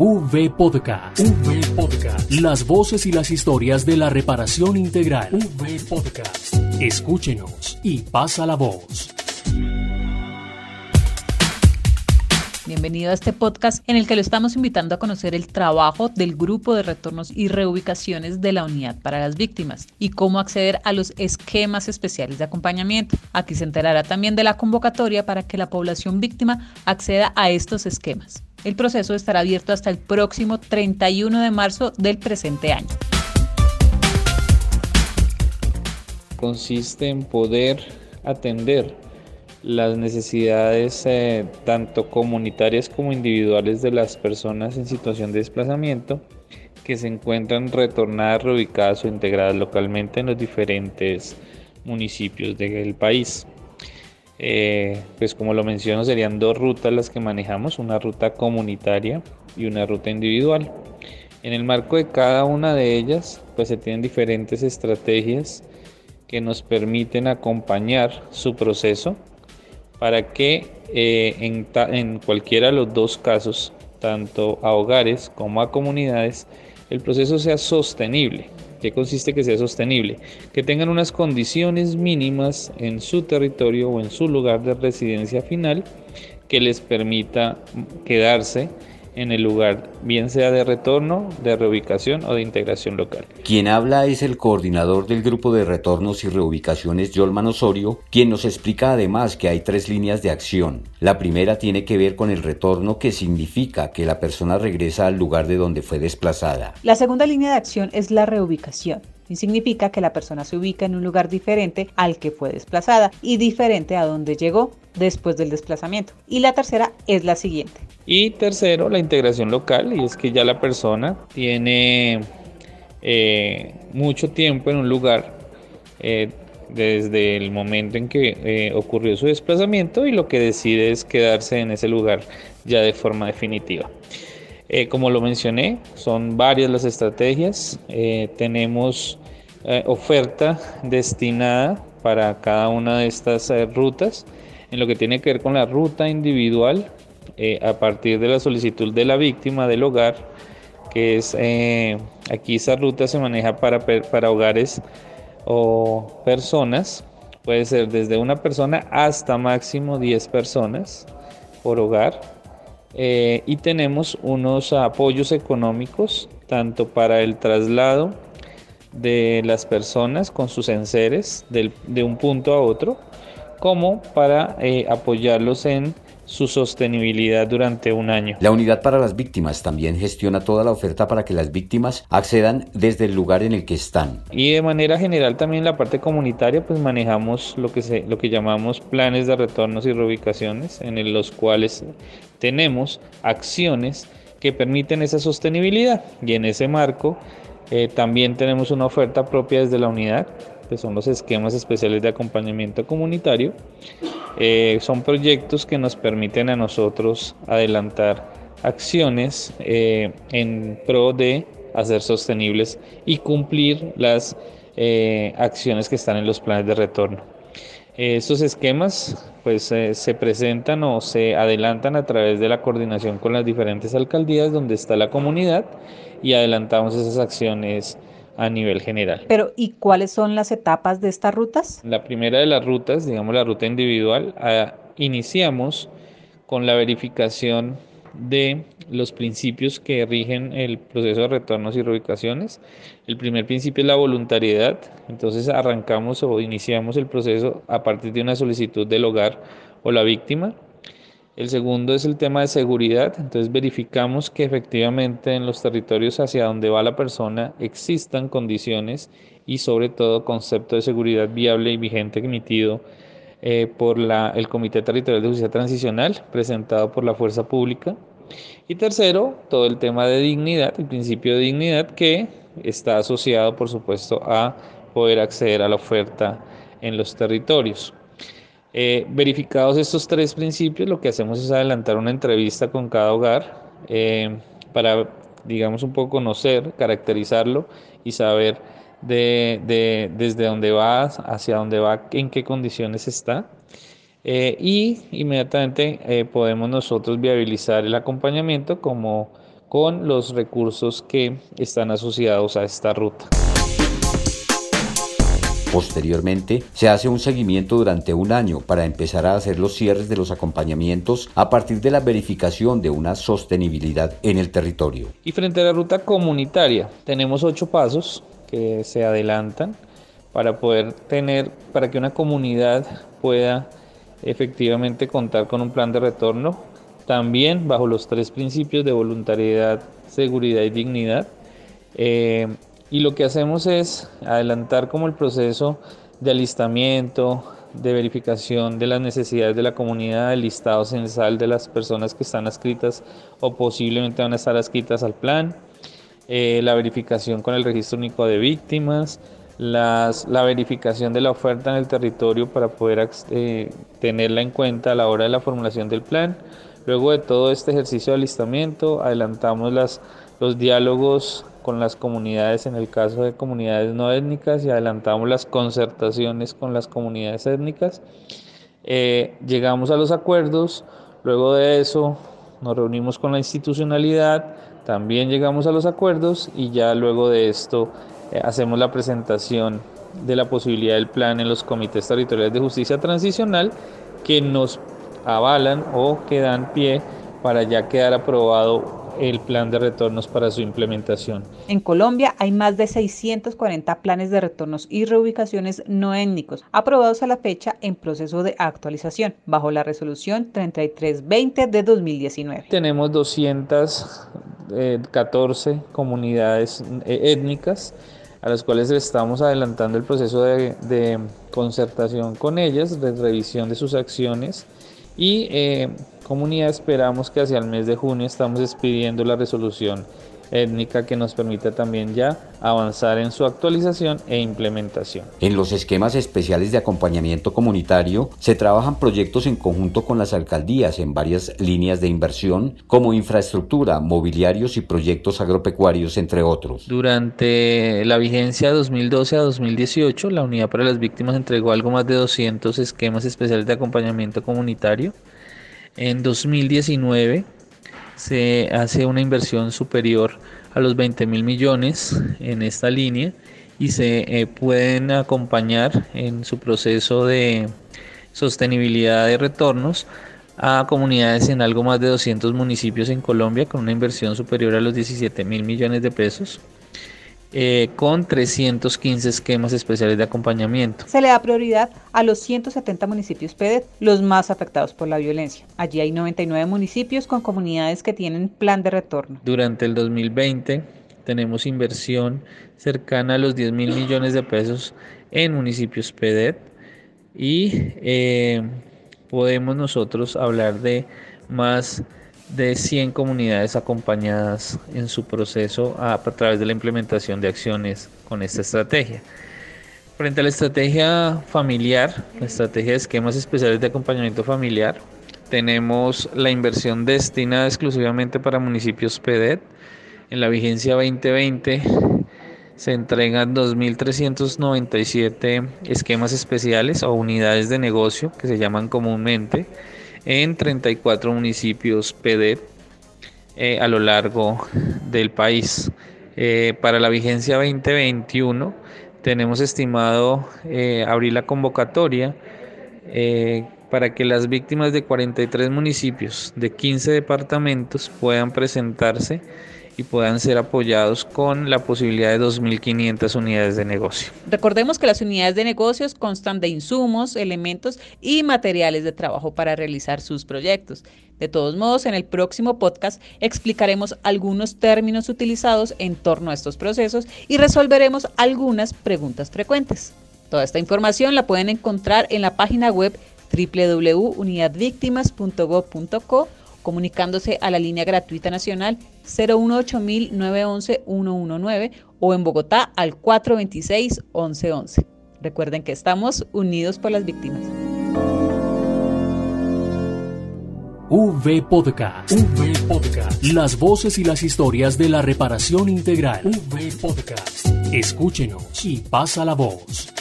V Podcast. V Podcast. Las voces y las historias de la reparación integral. V Podcast. Escúchenos y pasa la voz. Bienvenido a este podcast en el que lo estamos invitando a conocer el trabajo del grupo de retornos y reubicaciones de la unidad para las víctimas y cómo acceder a los esquemas especiales de acompañamiento. Aquí se enterará también de la convocatoria para que la población víctima acceda a estos esquemas. El proceso estará abierto hasta el próximo 31 de marzo del presente año. Consiste en poder atender las necesidades eh, tanto comunitarias como individuales de las personas en situación de desplazamiento que se encuentran retornadas, reubicadas o integradas localmente en los diferentes municipios del país. Eh, pues como lo menciono serían dos rutas las que manejamos, una ruta comunitaria y una ruta individual. En el marco de cada una de ellas pues se tienen diferentes estrategias que nos permiten acompañar su proceso para que eh, en, en cualquiera de los dos casos, tanto a hogares como a comunidades, el proceso sea sostenible. ¿Qué consiste que sea sostenible? Que tengan unas condiciones mínimas en su territorio o en su lugar de residencia final que les permita quedarse en el lugar, bien sea de retorno, de reubicación o de integración local. Quien habla es el coordinador del grupo de retornos y reubicaciones, Yolman Osorio, quien nos explica además que hay tres líneas de acción. La primera tiene que ver con el retorno, que significa que la persona regresa al lugar de donde fue desplazada. La segunda línea de acción es la reubicación significa que la persona se ubica en un lugar diferente al que fue desplazada y diferente a donde llegó después del desplazamiento. Y la tercera es la siguiente. Y tercero, la integración local, y es que ya la persona tiene eh, mucho tiempo en un lugar eh, desde el momento en que eh, ocurrió su desplazamiento y lo que decide es quedarse en ese lugar ya de forma definitiva. Como lo mencioné, son varias las estrategias. tenemos oferta destinada para cada una de estas rutas. En lo que tiene que ver con la ruta individual, eh, a partir de la solicitud de la víctima del hogar, que es eh, aquí esa ruta se maneja para, para hogares o personas, puede ser desde una persona hasta máximo 10 personas por hogar. Eh, y tenemos unos apoyos económicos tanto para el traslado de las personas con sus enseres de un punto a otro, como para apoyarlos en su sostenibilidad durante un año. La unidad para las víctimas también gestiona toda la oferta para que las víctimas accedan desde el lugar en el que están. Y de manera general también la parte comunitaria pues manejamos lo que, se, lo que llamamos planes de retornos y reubicaciones en los cuales tenemos acciones que permiten esa sostenibilidad y en ese marco eh, también tenemos una oferta propia desde la unidad que son los esquemas especiales de acompañamiento comunitario eh, son proyectos que nos permiten a nosotros adelantar acciones eh, en pro de hacer sostenibles y cumplir las eh, acciones que están en los planes de retorno. Estos esquemas pues se presentan o se adelantan a través de la coordinación con las diferentes alcaldías donde está la comunidad y adelantamos esas acciones a nivel general. Pero ¿y cuáles son las etapas de estas rutas? La primera de las rutas, digamos la ruta individual, ah, iniciamos con la verificación de los principios que rigen el proceso de retornos y reubicaciones. El primer principio es la voluntariedad, entonces arrancamos o iniciamos el proceso a partir de una solicitud del hogar o la víctima. El segundo es el tema de seguridad, entonces verificamos que efectivamente en los territorios hacia donde va la persona existan condiciones y sobre todo concepto de seguridad viable y vigente emitido eh, por la, el Comité Territorial de Justicia Transicional presentado por la Fuerza Pública. Y tercero, todo el tema de dignidad, el principio de dignidad que está asociado por supuesto a poder acceder a la oferta en los territorios. Eh, verificados estos tres principios, lo que hacemos es adelantar una entrevista con cada hogar eh, para, digamos, un poco conocer, caracterizarlo y saber de, desde dónde va, hacia dónde va, en qué condiciones está. Eh, y inmediatamente podemos nosotros viabilizar el acompañamiento como con los recursos que están asociados a esta ruta. Posteriormente, se hace un seguimiento durante un año para empezar a hacer los cierres de los acompañamientos a partir de la verificación de una sostenibilidad en el territorio. Y frente a la ruta comunitaria, tenemos ocho pasos que se adelantan para poder tener, para que una comunidad pueda efectivamente contar con un plan de retorno, también bajo los tres principios de voluntariedad, seguridad y dignidad. Eh, y lo que hacemos es adelantar como el proceso de alistamiento, de verificación de las necesidades de la comunidad, el listado censal de las personas que están adscritas o posiblemente van a estar adscritas al plan, eh, la verificación con el registro único de víctimas, las, la verificación de la oferta en el territorio para poder eh, tenerla en cuenta a la hora de la formulación del plan. Luego de todo este ejercicio de alistamiento, adelantamos las, los diálogos con las comunidades, en el caso de comunidades no étnicas, y adelantamos las concertaciones con las comunidades étnicas. Eh, llegamos a los acuerdos, luego de eso nos reunimos con la institucionalidad, también llegamos a los acuerdos y ya luego de esto eh, hacemos la presentación de la posibilidad del plan en los comités territoriales de justicia transicional que nos avalan o que dan pie para ya quedar aprobado el plan de retornos para su implementación. En Colombia hay más de 640 planes de retornos y reubicaciones no étnicos aprobados a la fecha en proceso de actualización bajo la resolución 3320 de 2019. Tenemos 214 eh, comunidades eh, étnicas a las cuales estamos adelantando el proceso de, de concertación con ellas, de revisión de sus acciones y eh, comunidad esperamos que hacia el mes de junio estamos expidiendo la resolución étnica que nos permita también ya avanzar en su actualización e implementación. En los esquemas especiales de acompañamiento comunitario se trabajan proyectos en conjunto con las alcaldías en varias líneas de inversión como infraestructura, mobiliarios y proyectos agropecuarios, entre otros. Durante la vigencia 2012 a 2018, la Unidad para las Víctimas entregó algo más de 200 esquemas especiales de acompañamiento comunitario en 2019 se hace una inversión superior a los 20 mil millones en esta línea y se eh, pueden acompañar en su proceso de sostenibilidad de retornos a comunidades en algo más de 200 municipios en Colombia con una inversión superior a los 17 mil millones de pesos eh, con 315 esquemas especiales de acompañamiento. Se le da prioridad a los 170 municipios PEDET, los más afectados por la violencia. Allí hay 99 municipios con comunidades que tienen plan de retorno. Durante el 2020 tenemos inversión cercana a los 10 mil millones de pesos en municipios PEDET y eh, podemos nosotros hablar de más de 100 comunidades acompañadas en su proceso a, través de la implementación de acciones con esta estrategia. Frente a la estrategia familiar, la estrategia de esquemas especiales de acompañamiento familiar, tenemos la inversión destinada exclusivamente para municipios PEDET. En la vigencia 2020 se entregan 2.397 esquemas especiales o unidades de negocio que se llaman comúnmente en 34 municipios PD eh, a lo largo del país. Eh, para la vigencia 2021 tenemos estimado eh, abrir la convocatoria para que las víctimas de 43 municipios de 15 departamentos puedan presentarse y puedan ser apoyados con la posibilidad de 2.500 unidades de negocio. Recordemos que las unidades de negocios constan de insumos, elementos y materiales de trabajo para realizar sus proyectos. De todos modos, en el próximo podcast explicaremos algunos términos utilizados en torno a estos procesos y resolveremos algunas preguntas frecuentes. Toda esta información la pueden encontrar en la página web www.unidadvictimas.gov.co comunicándose a la línea gratuita nacional 018-911-119 o en Bogotá al 426-1111. Recuerden que estamos unidos por las víctimas. V Podcast. V Podcast. Las voces y las historias de la reparación integral. V Podcast. Escúchenos y pasa la voz.